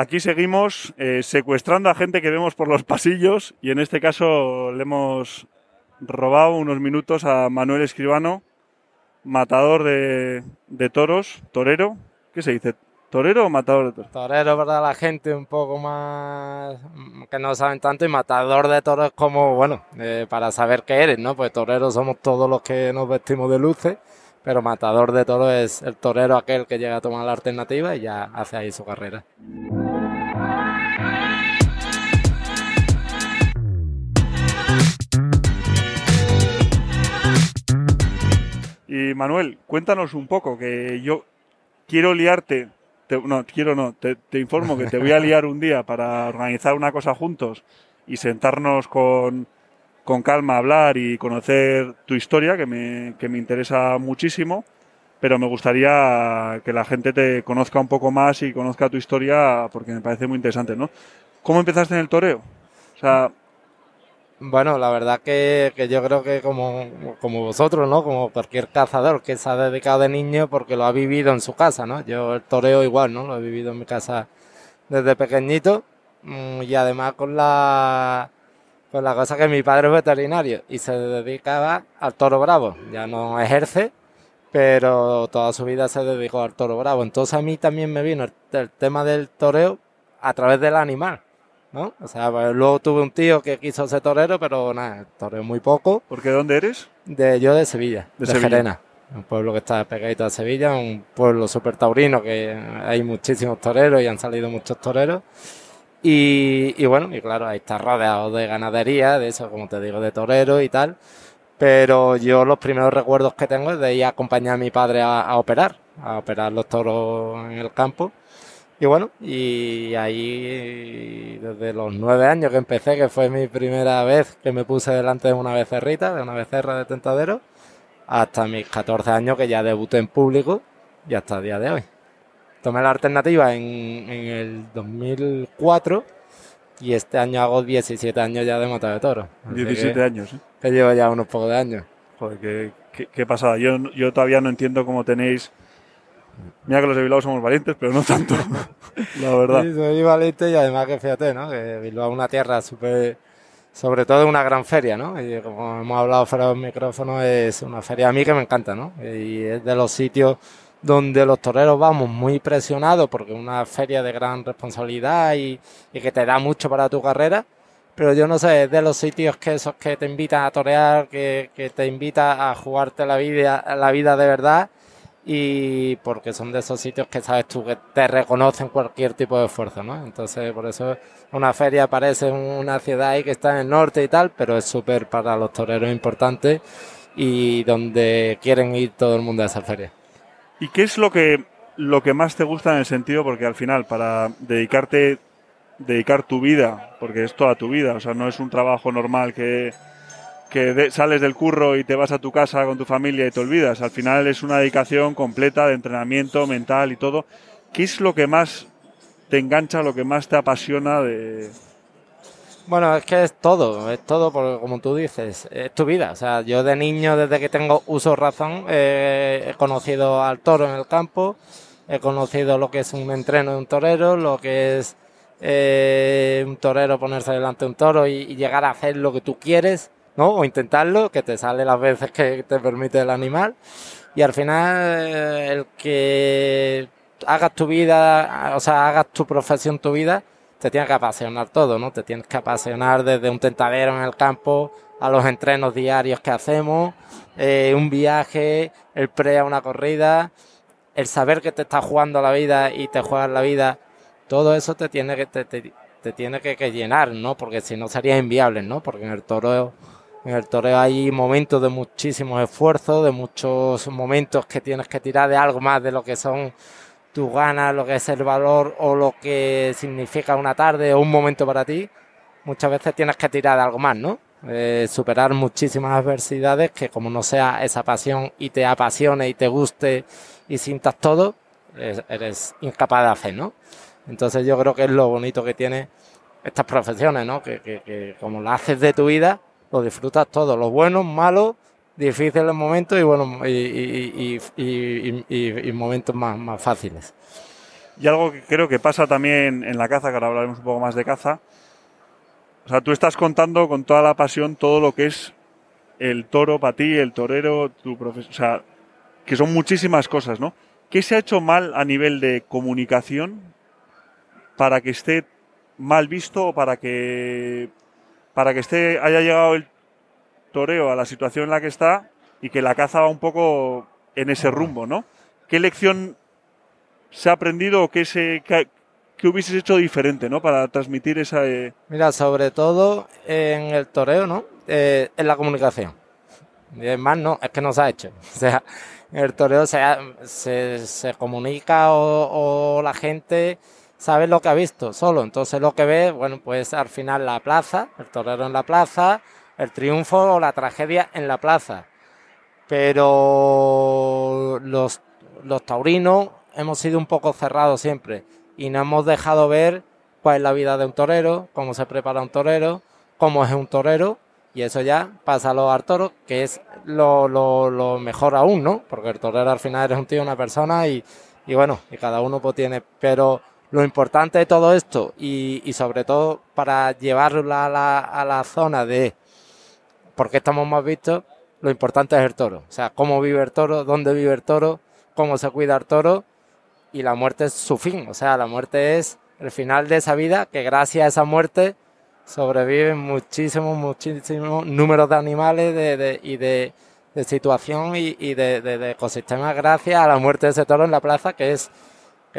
Aquí seguimos eh, secuestrando a gente que vemos por los pasillos y en este caso le hemos robado unos minutos a Manuel Escribano, matador de, de toros, torero. ¿Qué se dice? ¿Torero o matador de toros? Torero para la gente un poco más que no saben tanto y matador de toros como, bueno, eh, para saber qué eres, ¿no? Pues toreros somos todos los que nos vestimos de luces, pero matador de toros es el torero aquel que llega a tomar la alternativa y ya hace ahí su carrera. Y Manuel, cuéntanos un poco, que yo quiero liarte, te- no, quiero no, te, informo que te voy a liar un día para organizar una cosa juntos y sentarnos con, con calma a hablar y conocer tu historia, que me, que me interesa muchísimo, pero me gustaría que la gente te conozca un poco más y conozca tu historia porque me parece muy interesante, ¿no? ¿Cómo empezaste en el toreo? O sea, Bueno, la verdad que, que yo creo que como, como vosotros, ¿no? Como cualquier cazador que se ha dedicado de niño porque lo ha vivido en su casa, ¿no? Yo el toreo igual, ¿no? Lo he vivido en mi casa desde pequeñito mm, y además con la, con la cosa que mi padre es veterinario y se dedicaba al toro bravo. Ya no ejerce, pero toda su vida se dedicó al toro bravo. Entonces a mí también me vino el, el tema del toreo a través del animal. ¿No? O sea, pues, luego tuve un tío que quiso ser torero, pero nada, toreo muy poco. ¿porque dónde eres? De, yo de Sevilla, De de, Sevilla. Gerena, un pueblo que está pegadito a Sevilla, un pueblo súper taurino que hay muchísimos toreros y han salido muchos toreros. Y, y bueno, y claro, ahí está rodeado de ganadería, de eso, como te digo, de toreros y tal. Pero yo los primeros recuerdos que tengo es de ir a acompañar a mi padre a, a operar, a operar los toros en el campo. Y bueno, y ahí desde los nueve años que empecé, que fue mi primera vez que me puse delante de una becerrita, de una becerra de tentadero, hasta mis 14 años que ya debuté en público y hasta el día de hoy. Tomé la alternativa en, en el 2004 y este año hago 17 años ya de mata de toro. Así 17 que, años, ¿eh? que llevo ya unos pocos de años. Joder, qué, qué, qué pasada. Yo, yo todavía no entiendo cómo tenéis. Mira que los de Bilbao somos valientes, pero no tanto. la verdad. Sí, soy valiente y además que fíjate, ¿no? Que Bilbao es una tierra súper, sobre todo una gran feria, ¿no? Y como hemos hablado fuera del micrófono, es una feria a mí que me encanta, ¿no? Y es de los sitios donde los toreros vamos muy presionados porque es una feria de gran responsabilidad y, y que te da mucho para tu carrera. Pero yo no sé, es de los sitios que esos que te invitan a torear, que, que te invitan a jugarte la vida, la vida de verdad y porque son de esos sitios que sabes tú que te reconocen cualquier tipo de esfuerzo, ¿no? Entonces, por eso una feria parece una ciudad ahí que está en el norte y tal, pero es súper para los toreros importante y donde quieren ir todo el mundo a esa feria. ¿Y qué es lo que, lo que más te gusta en el sentido? Porque al final, para dedicarte, dedicar tu vida, porque es toda tu vida, o sea, no es un trabajo normal que, que de- sales del curro y te vas a tu casa con tu familia y te olvidas. Al final es una dedicación completa de entrenamiento mental y todo. ¿Qué es lo que más te engancha, lo que más te apasiona de... Bueno, es que es todo, es todo porque como tú dices, es tu vida. O sea, yo de niño, desde que tengo uso razón, eh, he conocido al toro en el campo, he conocido lo que es un entreno de un torero, lo que es eh, un torero ponerse delante de un toro y, y llegar a hacer lo que tú quieres, ¿no? O intentarlo, que te sale las veces que te permite el animal. Y al final, eh, el que hagas tu vida, o sea, hagas tu profesión tu vida, te tiene que apasionar todo, ¿no? Te tienes que apasionar desde un tentadero en el campo a los entrenos diarios que hacemos, eh, un viaje, el pre a una corrida, el saber que te estás jugando la vida y te juegas la vida, todo eso te tiene que, te, te- tiene que, llenar, ¿no? Porque si no sería inviable, ¿no? Porque en el toreo, en el toreo hay momentos de muchísimos esfuerzos, de muchos momentos que tienes que tirar de algo más de lo que son tus ganas, lo que es el valor o lo que significa una tarde o un momento para ti, muchas veces tienes que tirar de algo más, ¿no? Eh, superar muchísimas adversidades que como no sea esa pasión y te apasione y te guste y sientas todo, es- eres incapaz de hacer, ¿no? Entonces yo creo que es lo bonito que tiene estas profesiones, ¿no? Que, como lo haces de tu vida, lo disfrutas todo, los buenos, malos, difíciles momentos y bueno y, y, momentos más, más fáciles. Y algo que creo que pasa también en la caza, que ahora hablaremos un poco más de caza. O sea, tú estás contando con toda la pasión todo lo que es el toro para ti, el torero, tu profesión. O sea, que son muchísimas cosas, ¿no? ¿Qué se ha hecho mal a nivel de comunicación para que esté mal visto o para que para que esté haya llegado el toreo a la situación en la que está y que la caza va un poco en ese rumbo, ¿no? ¿Qué lección se ha aprendido o qué, se, hubieses hecho diferente, ¿no? Para transmitir esa... Eh, Mira, sobre todo en el toreo, ¿no? Eh, en la comunicación. Y además, no, es que no se ha hecho. O sea, el toreo se, se, se comunica o, o, la gente sabe lo que ha visto solo. Entonces lo que ve, bueno, pues al final la plaza, el torero en la plaza, el triunfo o la tragedia en la plaza. Pero los, los taurinos hemos sido un poco cerrados siempre y no hemos dejado ver cuál es la vida de un torero, cómo se prepara un torero, cómo es un torero y eso ya pasa a los toro, que es lo, lo, lo, mejor aún, ¿no? Porque el torero al final eres un tío, una persona y, y bueno, y cada uno pues tiene, pero lo importante de todo esto y, sobre todo para llevarlo a la, zona de por qué estamos más vistos, lo importante es el toro. O sea, cómo vive el toro, dónde vive el toro, cómo se cuida el toro y la muerte es su fin. O sea, la muerte es el final de esa vida que gracias a esa muerte sobreviven muchísimos, muchísimos números de animales de, y de, situación y, de, ecosistemas gracias a la muerte de ese toro en la plaza, que es,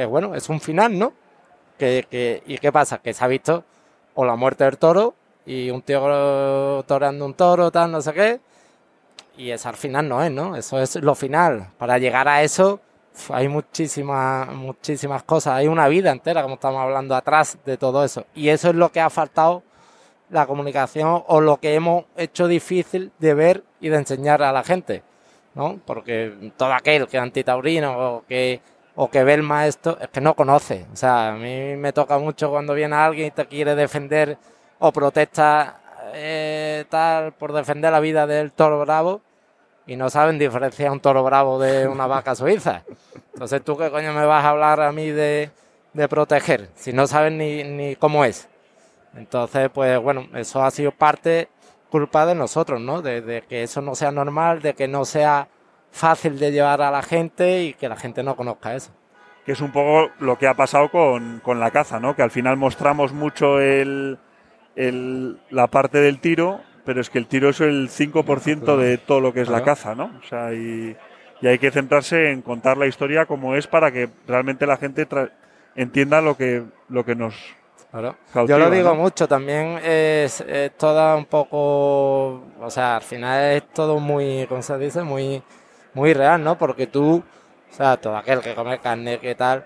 bueno, es un final, ¿no? Que, ¿Y qué pasa? Que se ha visto o la muerte del toro y un tío toreando un toro, tal, no sé qué, y eso al final no es, ¿no? Eso es lo final. Para llegar a eso hay muchísimas, muchísimas cosas, hay una vida entera, como estamos hablando, atrás de todo eso. Y eso es lo que ha faltado la comunicación o lo que hemos hecho difícil de ver y de enseñar a la gente, ¿no? Porque todo aquel que es antitaurino o que, o que ve el maestro es que no conoce. O sea, a mí me toca mucho cuando viene alguien y te quiere defender o protesta eh, tal por defender la vida del toro bravo y no saben diferenciar un toro bravo de una vaca suiza. Entonces, ¿tú qué coño me vas a hablar a mí de, de proteger si no saben ni, ni cómo es? Entonces, pues bueno, eso ha sido parte culpa de nosotros, ¿no? De, de, que eso no sea normal, de que no sea fácil de llevar a la gente y que la gente no conozca eso. Que es un poco lo que ha pasado con, con la caza, ¿no? Que al final mostramos mucho el, el, la parte del tiro, pero es que el tiro es el 5% de todo lo que es la caza, ¿no? O sea, y, y, hay que centrarse en contar la historia como es para que realmente la gente entienda lo que, lo que nos Claro. Cautiva, Yo lo digo ¿no? mucho, también es, es, toda un poco, o sea, al final es todo muy, ¿cómo se dice? Muy, muy real, ¿no? Porque tú, o sea, todo aquel que come carne, que tal,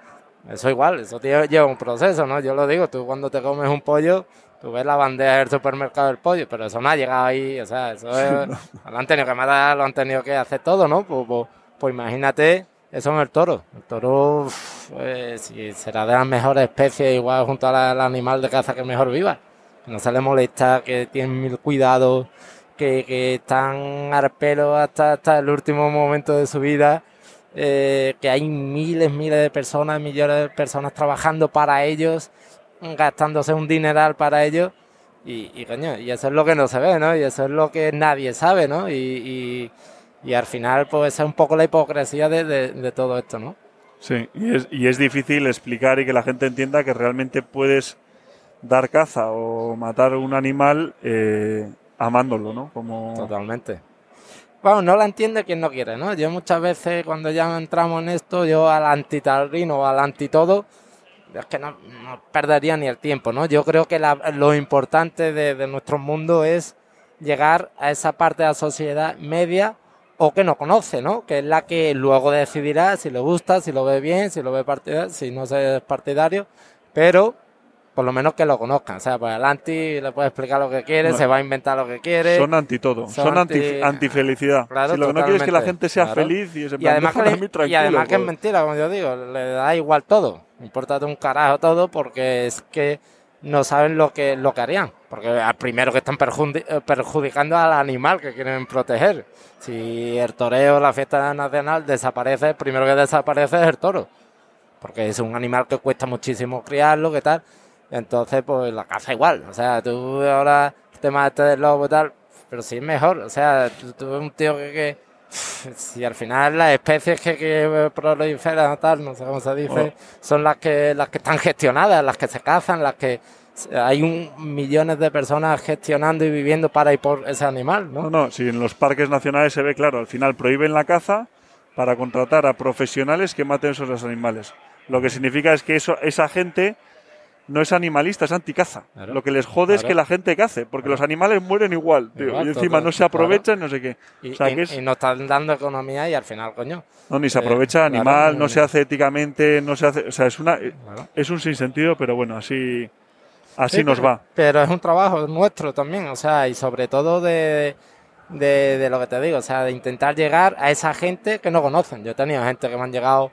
eso igual, eso lleva un proceso, ¿no? Yo lo digo, tú cuando te comes un pollo, tú ves la bandeja del supermercado del pollo, pero eso no ha llegado ahí, o sea, eso es, no. lo han tenido que matar, lo han tenido que hacer todo, ¿no? Pues, pues, pues imagínate eso en el toro. El toro pues, si será de las mejores especies, igual junto al animal de caza que mejor viva. No se le molesta, que tienen mil cuidados, que, están al pelo hasta, hasta el último momento de su vida. Eh, que hay miles, miles de personas, millones de personas trabajando para ellos, gastándose un dineral para ellos. Y, coño, y eso es lo que no se ve, ¿no? Y eso es lo que nadie sabe, ¿no? Y, y, al final, pues es un poco la hipocresía de, de, de todo esto, ¿no? Sí, y es, y es, difícil explicar y que la gente entienda que realmente puedes dar caza o matar un animal eh, amándolo, ¿no? Como... Totalmente. Bueno, no la entiende quien no quiere, ¿no? Yo muchas veces cuando ya entramos en esto, yo al antitalrino o al anti todo, es que no, no, perdería ni el tiempo, ¿no? Yo creo que la, lo importante de, de nuestro mundo es llegar a esa parte de la sociedad media o que no conoce, ¿no? Que es la que luego decidirá si le gusta, si lo ve bien, si lo ve partidario, si no es partidario, pero por lo menos que lo conozcan. O sea, pues el anti le puede explicar lo que quiere, no. se va a inventar lo que quiere. Son anti todo, son, son anti, anti, felicidad. Claro, si lo que no quiere es que la gente sea claro. feliz y, se y además, que, le, y además que es mentira, como yo digo, le da igual todo. Importa un carajo todo porque es que no saben lo que, lo que harían. Porque al primero que están perjudicando al animal que quieren proteger. Si el toreo, la fiesta nacional desaparece, el primero que desaparece es el toro. porque es un animal que cuesta muchísimo criarlo, ¿qué tal? Entonces, pues la caza igual. O sea, tú ahora el tema este del lobo y tal, pero sí es mejor. O sea, tú, eres un tío que, que si al final las especies que, que proliferan tal, no sé cómo se dice, Oh. son las que las que están gestionadas, las que se cazan, las que hay un millones de personas gestionando y viviendo para y por ese animal, ¿no? No, no, si en los parques nacionales se ve claro, al final prohíben la caza para contratar a profesionales que maten esos animales. Lo que significa es que eso, esa gente no es animalista, es anticaza. Claro. Lo que les jode es que la gente cace, porque Claro. los animales mueren igual, tío, y encima no se aprovechan, no sé qué. Y, o sea, y- que es, y nos están dando economía y al final, coño. no, ni se eh, aprovecha animal, no eh, se hace éticamente, no se hace, o sea, es una, Claro. es un sinsentido, pero bueno, así, así Sí, nos pero- va. Pero es un trabajo nuestro también, o sea, y sobre todo de, de, de lo que te digo, o sea, de intentar llegar a esa gente que no conocen. Yo he tenido gente que me han llegado,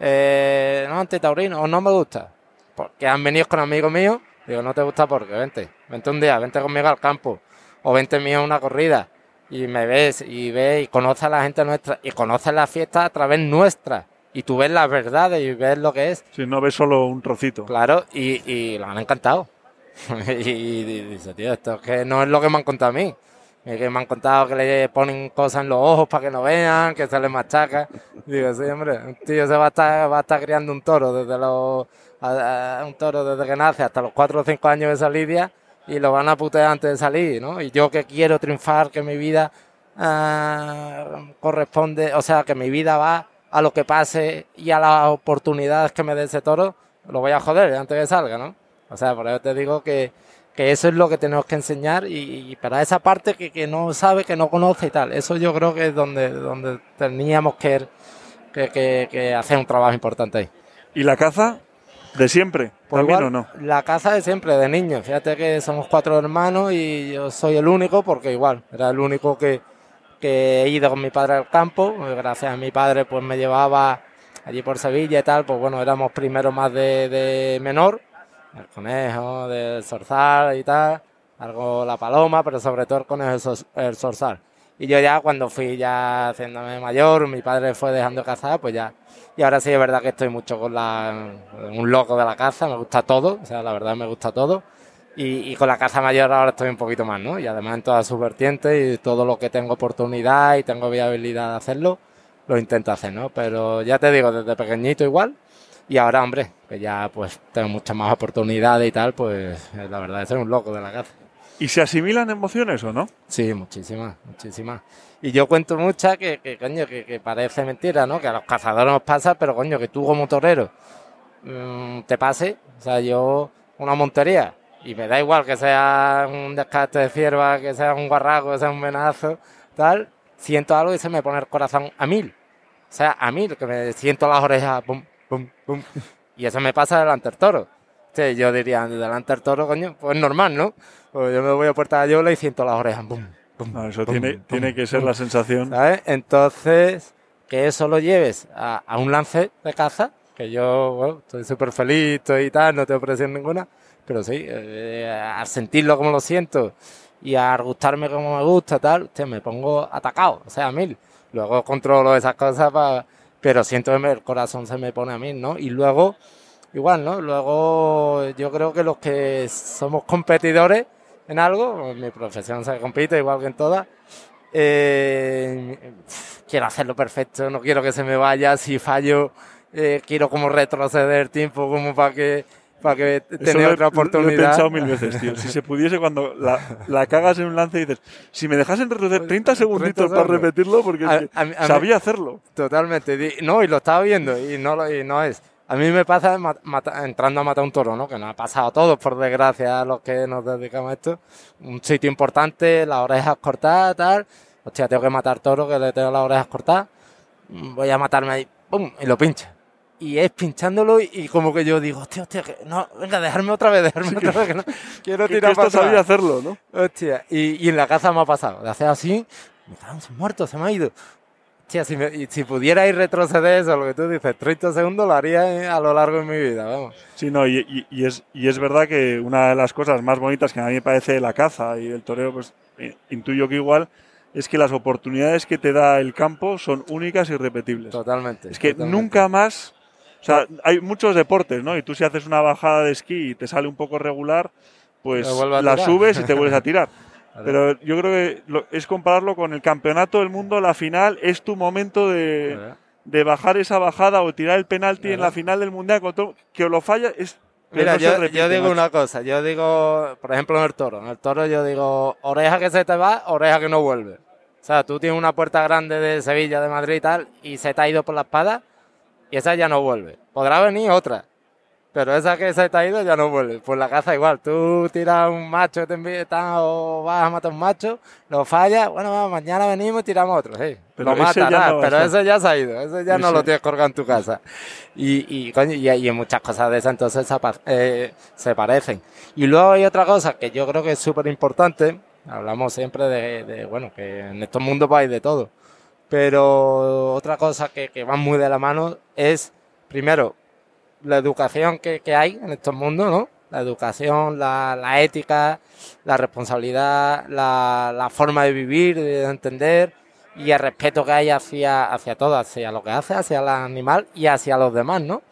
eh, no, antitaurino, o no me gusta, porque han venido con amigos míos, digo, no te gusta porque vente, vente un día, vente conmigo al campo, o vente mío a una corrida, y me ves, y ves, y conoces a la gente nuestra, y conoces la fiesta a través nuestra, y tú ves las verdades y ves lo que es. Si no ves solo un trocito. Claro, y, y lo han encantado. y, y dice, tío, esto es que no es lo que me han contado a mí. Es que me han contado que le ponen cosas en los ojos para que no vean, que se les machaca. Digo, sí, hombre, un tío se va a estar, va a estar criando un toro desde los, a- un toro desde que nace hasta los 4 o 5 años de salida y lo van a putear antes de salir, ¿no? Y yo que quiero triunfar, que mi vida ah, corresponde, o sea, que mi vida va a lo que pase y a las oportunidades que me dé ese toro, lo voy a joder antes de que salga, ¿no? O sea, por eso te digo que, que eso es lo que tenemos que enseñar y, y para esa parte que, que no sabe, que no conoce y tal, eso yo creo que es donde, donde teníamos que- que hacer un trabajo importante ahí. ¿Y la caza? ¿De siempre? Pues ¿También igual, o no? La caza de siempre, de niño. Fíjate que somos cuatro hermanos y yo soy el único porque igual, era el único que, que he ido con mi padre al campo. Gracias a mi padre pues me llevaba allí por Sevilla y tal. Pues bueno, éramos primero más de, de menor, el conejo, del zorzal y tal. Algo la paloma, pero sobre todo el conejo, el zorzal. Y yo ya cuando fui ya haciéndome mayor, mi padre fue dejando de cazar, pues ya y ahora sí es verdad que estoy mucho con la, un loco de la caza, me gusta todo, o sea, la verdad me gusta todo. Y, y con la caza mayor ahora estoy un poquito más, ¿no? Y además en todas sus vertientes y todo lo que tengo oportunidad y tengo viabilidad de hacerlo, lo intento hacer, ¿no? Pero ya te digo, desde pequeñito igual. Y ahora, hombre, que ya pues tengo muchas más oportunidades y tal, pues la verdad es un loco de la caza. ¿Y se asimilan emociones o no? Sí, muchísimas, muchísimas. Y yo cuento muchas que, coño, que, que parece mentira, ¿no? Que a los cazadores nos pasa, pero coño, que tú como torero mm, te pase. O sea, yo una montería, y me da igual que sea un descarte de cierva, que sea un guarraco, que sea un venazo, tal, siento algo y se me pone el corazón a mil. O sea, a mil, que me siento las orejas, pum, pum, pum. Y eso me pasa delante del toro. Sí, yo diría, delante del toro, coño, pues normal, ¿no? Pues yo me voy a Puerta de Yola y siento las orejas, pum, pum. No, eso tiene, tiene que ser la sensación. ¿sabes? Entonces, que eso lo lleves a, a un lance de caza, que yo, bueno, estoy súper feliz, estoy y tal, no tengo presión ninguna, pero sí, eh, a sentirlo como lo siento y a gustarme como me gusta, tal, hostia, me pongo atacado, o sea, a mil. Luego controlo esas cosas, pero siento que el corazón se me pone a mil, ¿no? Y luego, igual, ¿no? Luego, yo creo que los que somos competidores en algo, en mi profesión se compite igual que en todas, eh, quiero hacerlo perfecto, no quiero que se me vaya, si fallo, eh, quiero como retroceder tiempo como para que, para que he- otra Lo he oportunidad. pensado mil veces, tío. Si se pudiese cuando la, la cagas en un lance y dices, si me dejasen retroceder 30 segunditos para repetirlo, porque A- a mí- sabía hacerlo. Totalmente. No, y lo estaba viendo y no, y no es. A mí me pasa mata- entrando a matar un toro, ¿no? Que nos ha pasado a todos, por desgracia, a los que nos dedicamos a esto. Un sitio importante, las orejas cortadas, tal. Hostia, tengo que matar toro, que le tengo las orejas cortadas. Voy a matarme ahí, ¡pum! Y lo pincha. Y es pinchándolo y, y como que yo digo, hostia, hostia, que no, venga, dejarme otra vez, dejarme otra vez, que no, quiero Que, que tirar esto para sabía hacerlo, ¿no? Hostia, y, y en la caza me ha pasado, de hacer así, me cago en su muerto, se me ha ido. Si, me- si pudiera ir retroceder eso, lo que tú dices, 30 segundos, lo haría eh, a lo largo de mi vida, vamos. Sí, no, y, y- y es, y es verdad que una de las cosas más bonitas que a mí me parece de la caza y el toreo, pues eh, intuyo que igual, es que las oportunidades que te da el campo son únicas y irrepetibles. Totalmente. Es que totalmente. nunca más O sea, hay muchos deportes, ¿no? Y tú si haces una bajada de esquí y te sale un poco regular, pues la subes y te vuelves a tirar. Pero yo creo que lo- es compararlo con el campeonato del mundo, la final, es tu momento de, de bajar esa bajada o tirar el penalti en la final del mundial. con todo- que lo falla es. Mira, no yo, repite, yo digo macho. una cosa, yo digo, por ejemplo, en el toro, en el toro yo digo, oreja que se te va, oreja que no vuelve. O sea, tú tienes una puerta grande de Sevilla, de Madrid y tal, y se te ha ido por la espada, y esa ya no vuelve. Podrá venir otra, pero esa que se te ha ido ya no vuelve. Pues la caza igual, tú tiras un macho que te envía tal, o vas a matar un macho, lo fallas, bueno, mañana venimos y tiramos otro, sí. Pero lo ese mata, ya nada, no- pero eso- ya se ha ido, ese ya no lo tienes colgado en tu casa. Y, y, coño, y, y en muchas cosas de esas entonces eh, se parecen. Y luego hay otra cosa que yo creo que es súper importante, hablamos siempre de, de, bueno, que en estos mundos ir de todo, pero otra cosa que, que va muy de la mano es, primero, la educación que, que hay en estos mundos, ¿no? La educación, la, la ética, la responsabilidad, la, la forma de vivir, de entender y el respeto que hay hacia, hacia todo, hacia lo que hace, hacia el animal y hacia los demás, ¿no?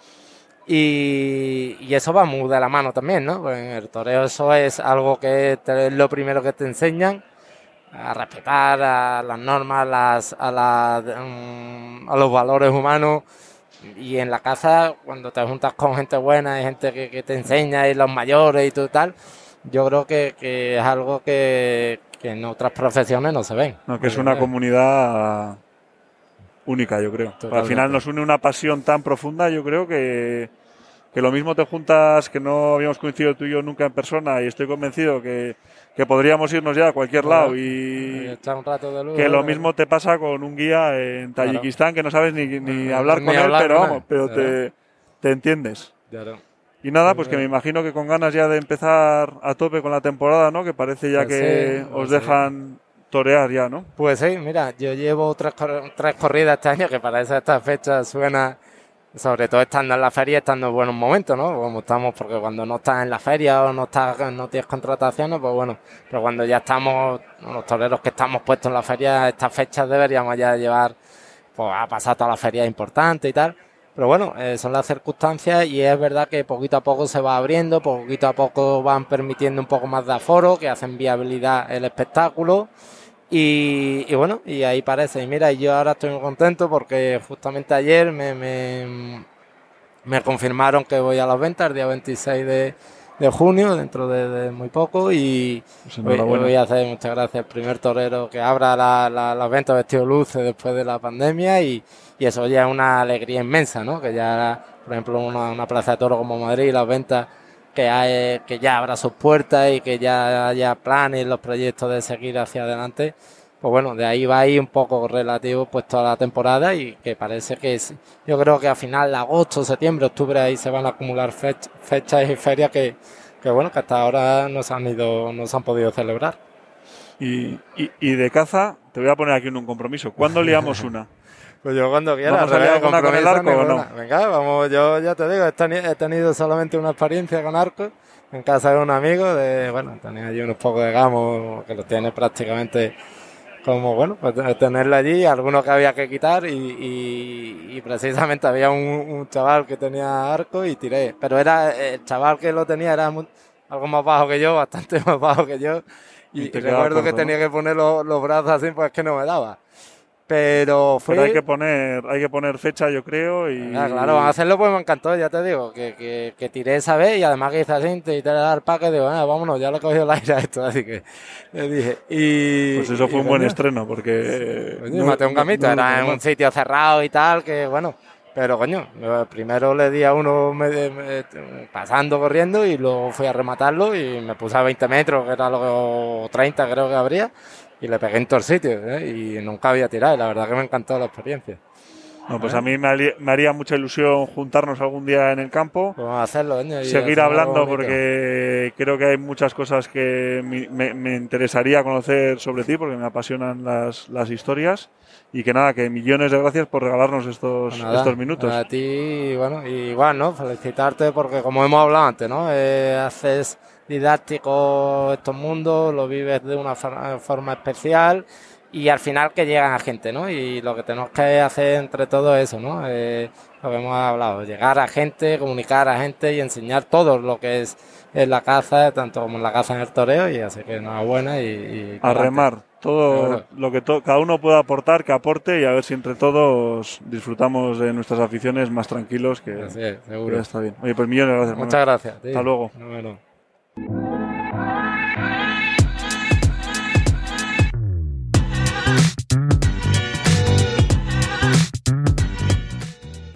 Y, y eso va muy de la mano también, ¿no? Pues en el toreo eso es algo que es lo primero que te enseñan a respetar a las normas, las, a, las, mm, a los valores humanos. Y en la caza, cuando te juntas con gente buena y gente que, que te enseña y los mayores y todo tal, yo creo que, que es algo que, que en otras profesiones no se ven. No, que es una comunidad única, yo creo. Al final nos une una pasión tan profunda, yo creo que, que lo mismo te juntas, que no habíamos coincidido tú y yo nunca en persona, y estoy convencido que, que podríamos irnos ya a cualquier lado y Echar un rato de luz, que lo ¿no? mismo te pasa con un guía en Claro. Tayikistán que no sabes ni, ni Ni hablar con él, pero vamos, pero te, te entiendes. Y nada, pues que me imagino que con ganas ya de empezar a tope con la temporada, ¿no? Que parece ya Pues que sí, os pues dejan torear ya, ¿no? Pues sí, mira, yo llevo tres, cor- tres corridas este año, que para esta fecha suena, sobre todo estando en la feria, estando en buenos momentos, ¿no? Como estamos, porque cuando no estás en la feria o no estás, no tienes contrataciones, pues bueno, pero cuando ya estamos, los toreros que estamos puestos en la feria, estas fechas deberíamos ya llevar, pues a pasar toda la feria importante y tal. Pero bueno, eh, son las circunstancias y es verdad que poquito a poco se va abriendo, poquito a poco van permitiendo un poco más de aforo, que hacen viabilidad el espectáculo. Y, y bueno, y ahí parece. Y mira, yo ahora estoy muy contento porque justamente ayer me, me, me confirmaron que voy a las ventas el día 26 de, de junio, dentro de, de muy poco. Y Pues voy, enhorabuena. voy a hacer, muchas gracias, el primer torero que abra la- la- las ventas vestido luces después de la pandemia. Y, y eso ya es una alegría inmensa, ¿no? Que ya, por ejemplo, una, una plaza de toro como Madrid, las ventas que, hay, que ya abra sus puertas y que ya haya planes, los proyectos de seguir hacia adelante. Pues bueno, de ahí va ahí un poco relativo pues toda la temporada y que parece que es, yo creo que a final de agosto, septiembre, octubre ahí se van a acumular fech- fechas y ferias que, que bueno, que hasta ahora no se han ido, no se han podido celebrar. Y, y, y de caza, te voy a poner aquí un compromiso. ¿Cuándo liamos una? Pues yo cuando quiera, ¿Vamos a alguna con el arco o no? Venga, vamos, yo ya te digo, he, teni- he tenido solamente una experiencia con arco. En casa de un amigo, de, bueno, tenía allí unos pocos de gamos que los tiene prácticamente como, bueno, pues tenerlo allí, algunos que había que quitar y, y- y precisamente había un, un chaval que tenía arco y tiré, pero era el chaval que lo tenía era mu- algo más bajo que yo, bastante más bajo que yo. Y, recuerdo que tenía que poner los, los brazos así, pues es que no me daba. Pero fue... Pero hay que poner, hay que poner fecha, yo creo, y Ah, claro, van a hacerlo pues me encantó, ya te digo, que, que, que tiré esa vez y además que hice así, y te dar pack, digo, ah, vámonos, ya le he cogido el aire a esto, así que le dije. Y, pues eso fue y, un buen estreno, porque... coño, maté un gamito, no- era en un sitio cerrado y tal, que bueno, pero coño, primero le di a uno me- me- pasando, corriendo y luego fui a rematarlo y me puse a 20 metros, que era lo que 30 creo que habría, y le pegué en todo el sitio, ¿eh? y nunca había tirado, y la verdad que me encantó la experiencia. No, pues a mí me, haría- me haría mucha ilusión juntarnos algún día en el campo, Pues vamos a hacerlo, seguir hablando porque creo que hay muchas cosas que me, me interesaría conocer sobre ti porque me apasionan las, las historias y que nada, que millones de gracias por regalarnos estos, Pues nada, estos minutos. A ti, bueno, y igual, ¿no? Felicitarte porque como hemos hablado antes, ¿no? Eh, haces didáctico estos mundos, lo vives de una for- forma especial y al final que llegan a gente, ¿no? Y lo que tenemos que hacer entre todos es eso, ¿no? Eh, lo que hemos hablado, llegar a gente, comunicar a gente y enseñar todo lo que es en la caza, tanto como en la caza en el toreo, y así que enhorabuena y... y a remar, todo lo que cada uno pueda aportar, que aporte y a ver si entre todos disfrutamos de nuestras aficiones más tranquilos, que, sí, seguro. está bien. Oye, pues millones de gracias. Muchas gracias. Hasta luego. Thank you.